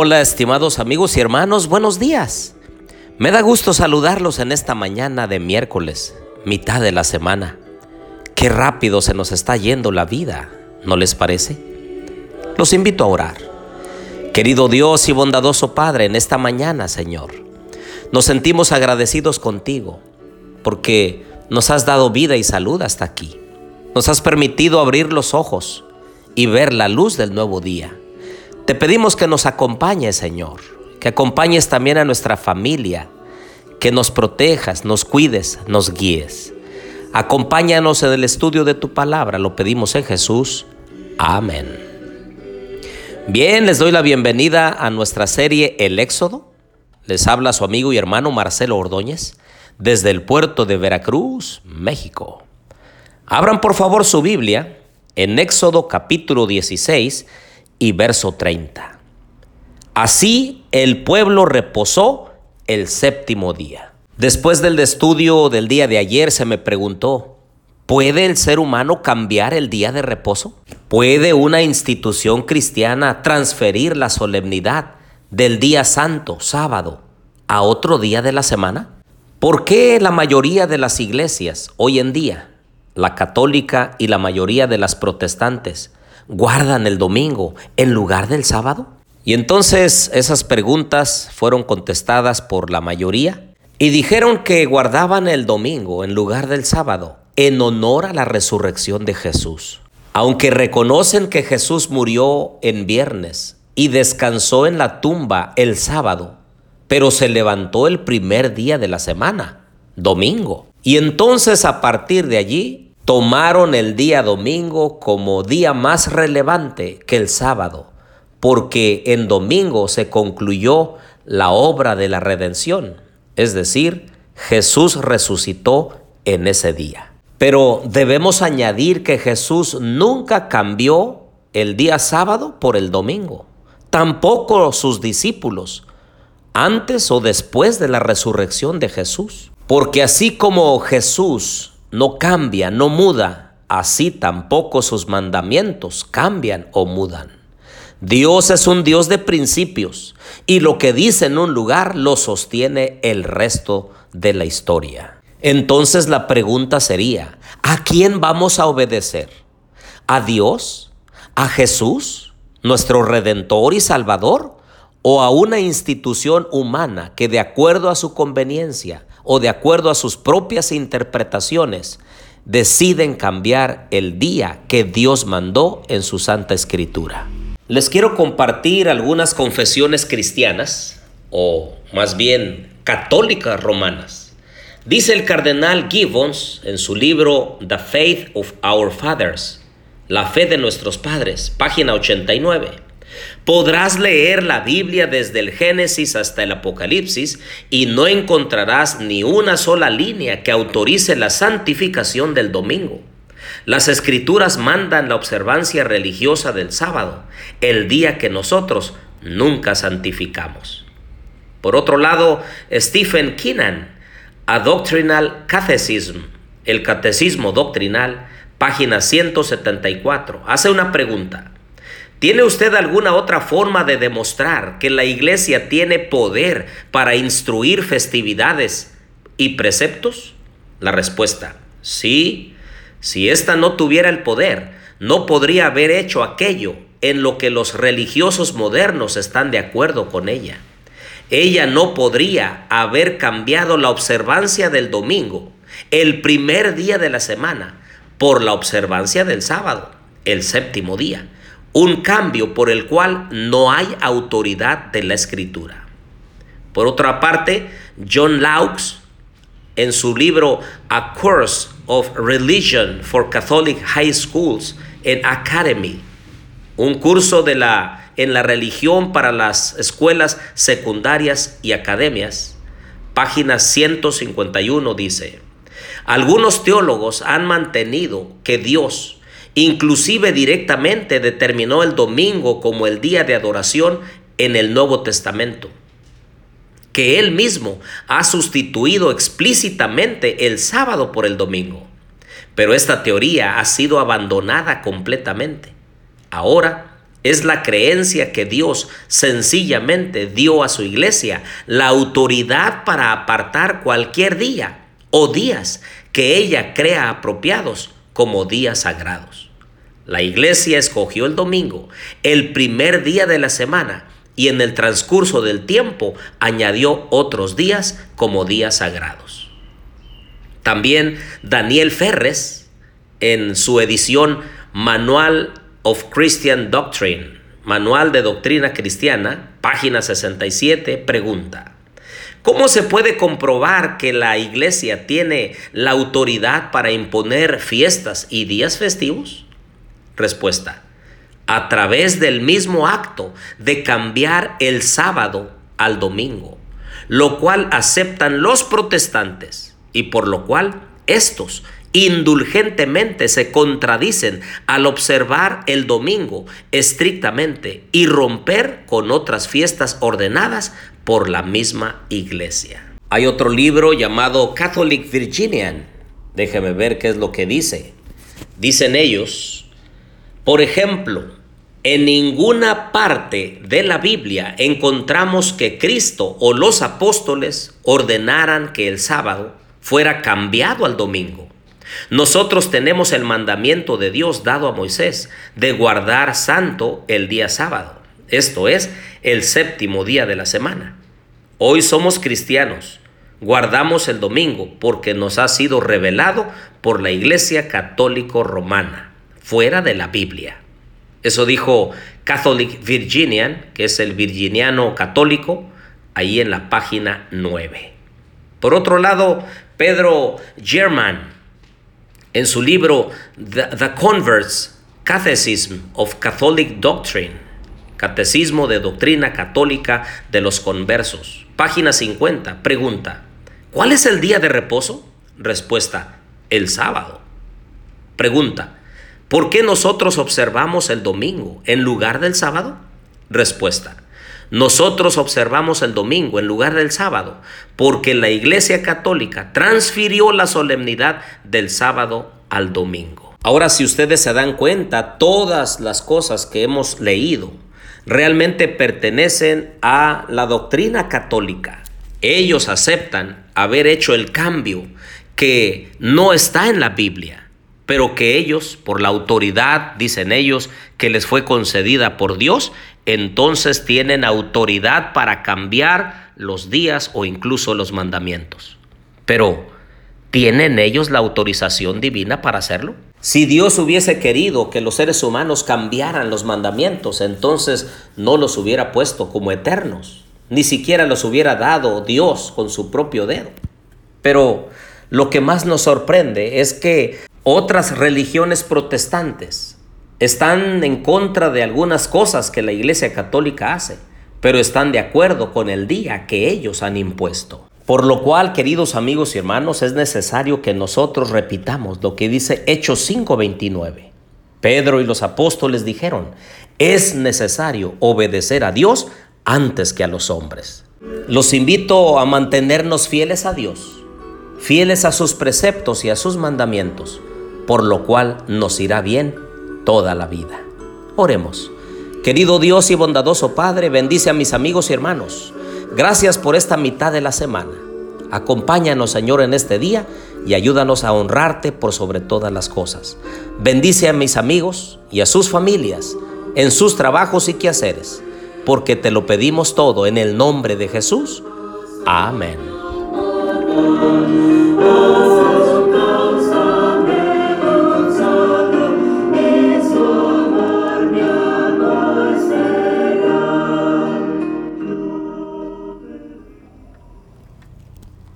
Hola, estimados amigos y hermanos, buenos días. Me da gusto saludarlos en esta mañana de miércoles, mitad de la semana. Qué rápido se nos está yendo la vida, ¿no les parece? Los invito a orar. Querido Dios y bondadoso Padre, en esta mañana, Señor, nos sentimos agradecidos contigo porque nos has dado vida y salud hasta aquí. Nos has permitido abrir los ojos y ver la luz del nuevo día. Te pedimos que nos acompañes, Señor, que acompañes también a nuestra familia, que nos protejas, nos cuides, nos guíes. Acompáñanos en el estudio de tu palabra, lo pedimos en Jesús. Amén. Bien, les doy la bienvenida a nuestra serie El Éxodo. Les habla su amigo y hermano Marcelo Ordóñez desde el puerto de Veracruz, México. Abran por favor su Biblia en Éxodo capítulo 16 y verso 30. Así el pueblo reposó el séptimo día. Después del estudio del día de ayer se me preguntó, ¿puede el ser humano cambiar el día de reposo? ¿Puede una institución cristiana transferir la solemnidad del día santo, sábado, a otro día de la semana? ¿Por qué la mayoría de las iglesias hoy en día, la católica y la mayoría de las protestantes, guardan el domingo en lugar del sábado? Y entonces esas preguntas fueron contestadas por la mayoría y dijeron que guardaban el domingo en lugar del sábado en honor a la resurrección de Jesús. Aunque reconocen que Jesús murió en viernes y descansó en la tumba el sábado, pero se levantó el primer día de la semana, domingo. Y entonces a partir de allí tomaron el día domingo como día más relevante que el sábado, porque en domingo se concluyó la obra de la redención, es decir, Jesús resucitó en ese día. Pero debemos añadir que Jesús nunca cambió el día sábado por el domingo, tampoco sus discípulos, antes o después de la resurrección de Jesús. Porque así como Jesús no cambia, no muda, así tampoco sus mandamientos cambian o mudan. Dios es un Dios de principios y lo que dice en un lugar lo sostiene el resto de la historia. Entonces la pregunta sería, ¿a quién vamos a obedecer? ¿A Dios? ¿A Jesús? ¿Nuestro Redentor y Salvador? ¿O a una institución humana que de acuerdo a su conveniencia o de acuerdo a sus propias interpretaciones, deciden cambiar el día que Dios mandó en su Santa Escritura. Les quiero compartir algunas confesiones cristianas, o más bien católicas romanas. Dice el cardenal Gibbons en su libro The Faith of Our Fathers, La fe de nuestros padres, página 89. Podrás leer la Biblia desde el Génesis hasta el Apocalipsis y no encontrarás ni una sola línea que autorice la santificación del domingo. Las escrituras mandan la observancia religiosa del sábado, el día que nosotros nunca santificamos. Por otro lado, Stephen Keenan, A Doctrinal Catecism, el Catecismo Doctrinal, página 174, hace una pregunta. ¿Tiene usted alguna otra forma de demostrar que la iglesia tiene poder para instruir festividades y preceptos? La respuesta, sí. Si ésta no tuviera el poder, no podría haber hecho aquello en lo que los religiosos modernos están de acuerdo con ella. Ella no podría haber cambiado la observancia del domingo, el primer día de la semana, por la observancia del sábado, el séptimo día un cambio por el cual no hay autoridad de la escritura. Por otra parte, John Laux, en su libro A Course of Religion for Catholic High Schools and Academy, un curso de la, en la religión para las escuelas secundarias y academias, página 151 dice, algunos teólogos han mantenido que Dios Inclusive directamente determinó el domingo como el día de adoración en el Nuevo Testamento, que él mismo ha sustituido explícitamente el sábado por el domingo. Pero esta teoría ha sido abandonada completamente. Ahora, es la creencia que Dios sencillamente dio a su iglesia la autoridad para apartar cualquier día o días que ella crea apropiados como días sagrados. La iglesia escogió el domingo, el primer día de la semana, y en el transcurso del tiempo añadió otros días como días sagrados. También Daniel Ferres, en su edición Manual of Christian Doctrine, Manual de Doctrina Cristiana, página 67, pregunta, ¿cómo se puede comprobar que la iglesia tiene la autoridad para imponer fiestas y días festivos? Respuesta, a través del mismo acto de cambiar el sábado al domingo, lo cual aceptan los protestantes y por lo cual estos indulgentemente se contradicen al observar el domingo estrictamente y romper con otras fiestas ordenadas por la misma iglesia. Hay otro libro llamado Catholic Virginian. Déjeme ver qué es lo que dice. Dicen ellos, por ejemplo, en ninguna parte de la Biblia encontramos que Cristo o los apóstoles ordenaran que el sábado fuera cambiado al domingo. Nosotros tenemos el mandamiento de Dios dado a Moisés de guardar santo el día sábado, esto es, el séptimo día de la semana. Hoy somos cristianos, guardamos el domingo porque nos ha sido revelado por la Iglesia Católico Romana, fuera de la Biblia. Eso dijo Catholic Virginian, que es el virginiano católico, ahí en la página 9. Por otro lado, Pedro German, en su libro The, Converts Catechism of Catholic Doctrine, Catecismo de Doctrina Católica de los Conversos, página 50, pregunta, ¿cuál es el día de reposo? Respuesta, el sábado. Pregunta, ¿por qué nosotros observamos el domingo en lugar del sábado? Respuesta, nosotros observamos el domingo en lugar del sábado porque la Iglesia Católica transfirió la solemnidad del sábado al domingo. Ahora, si ustedes se dan cuenta, todas las cosas que hemos leído realmente pertenecen a la doctrina católica. Ellos aceptan haber hecho el cambio que no está en la Biblia pero que ellos, por la autoridad, dicen ellos, que les fue concedida por Dios, entonces tienen autoridad para cambiar los días o incluso los mandamientos. Pero, ¿tienen ellos la autorización divina para hacerlo? Si Dios hubiese querido que los seres humanos cambiaran los mandamientos, entonces no los hubiera puesto como eternos, ni siquiera los hubiera dado Dios con su propio dedo. Pero lo que más nos sorprende es que otras religiones protestantes están en contra de algunas cosas que la Iglesia Católica hace, pero están de acuerdo con el día que ellos han impuesto. Por lo cual, queridos amigos y hermanos, es necesario que nosotros repitamos lo que dice Hechos 5:29. Pedro y los apóstoles dijeron, es necesario obedecer a Dios antes que a los hombres. Los invito a mantenernos fieles a Dios, fieles a sus preceptos y a sus mandamientos por lo cual nos irá bien toda la vida. Oremos. Querido Dios y bondadoso Padre, bendice a mis amigos y hermanos. Gracias por esta mitad de la semana. Acompáñanos, Señor, en este día y ayúdanos a honrarte por sobre todas las cosas. Bendice a mis amigos y a sus familias en sus trabajos y quehaceres, porque te lo pedimos todo en el nombre de Jesús. Amén.